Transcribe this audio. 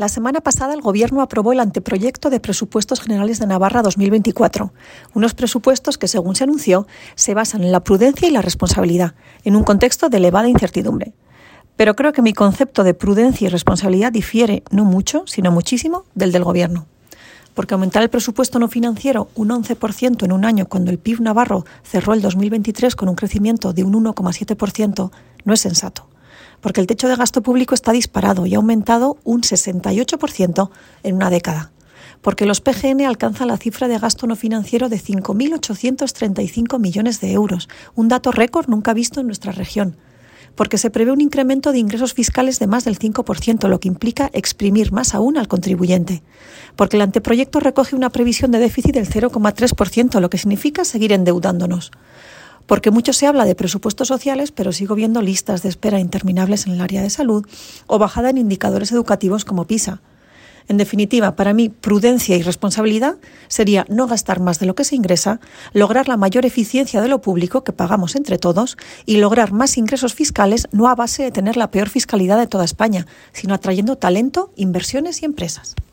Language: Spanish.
La semana pasada el Gobierno aprobó el anteproyecto de Presupuestos Generales de Navarra 2024, unos presupuestos que, según se anunció, se basan en la prudencia y la responsabilidad, en un contexto de elevada incertidumbre. Pero creo que mi concepto de prudencia y responsabilidad difiere no mucho, sino muchísimo, del del Gobierno. Porque aumentar el presupuesto no financiero un 11% en un año cuando el PIB navarro cerró el 2023 con un crecimiento de un 1,7% no es sensato porque el techo de gasto público está disparado y ha aumentado un 68% en una década, porque los PGN alcanzan la cifra de gasto no financiero de 5.835 millones de euros, un dato récord nunca visto en nuestra región, porque se prevé un incremento de ingresos fiscales de más del 5%, lo que implica exprimir más aún al contribuyente, porque el anteproyecto recoge una previsión de déficit del 0,3%, lo que significa seguir endeudándonos porque mucho se habla de presupuestos sociales, pero sigo viendo listas de espera interminables en el área de salud o bajada en indicadores educativos como PISA. En definitiva, para mí, prudencia y responsabilidad sería no gastar más de lo que se ingresa, lograr la mayor eficiencia de lo público que pagamos entre todos y lograr más ingresos fiscales no a base de tener la peor fiscalidad de toda España, sino atrayendo talento, inversiones y empresas.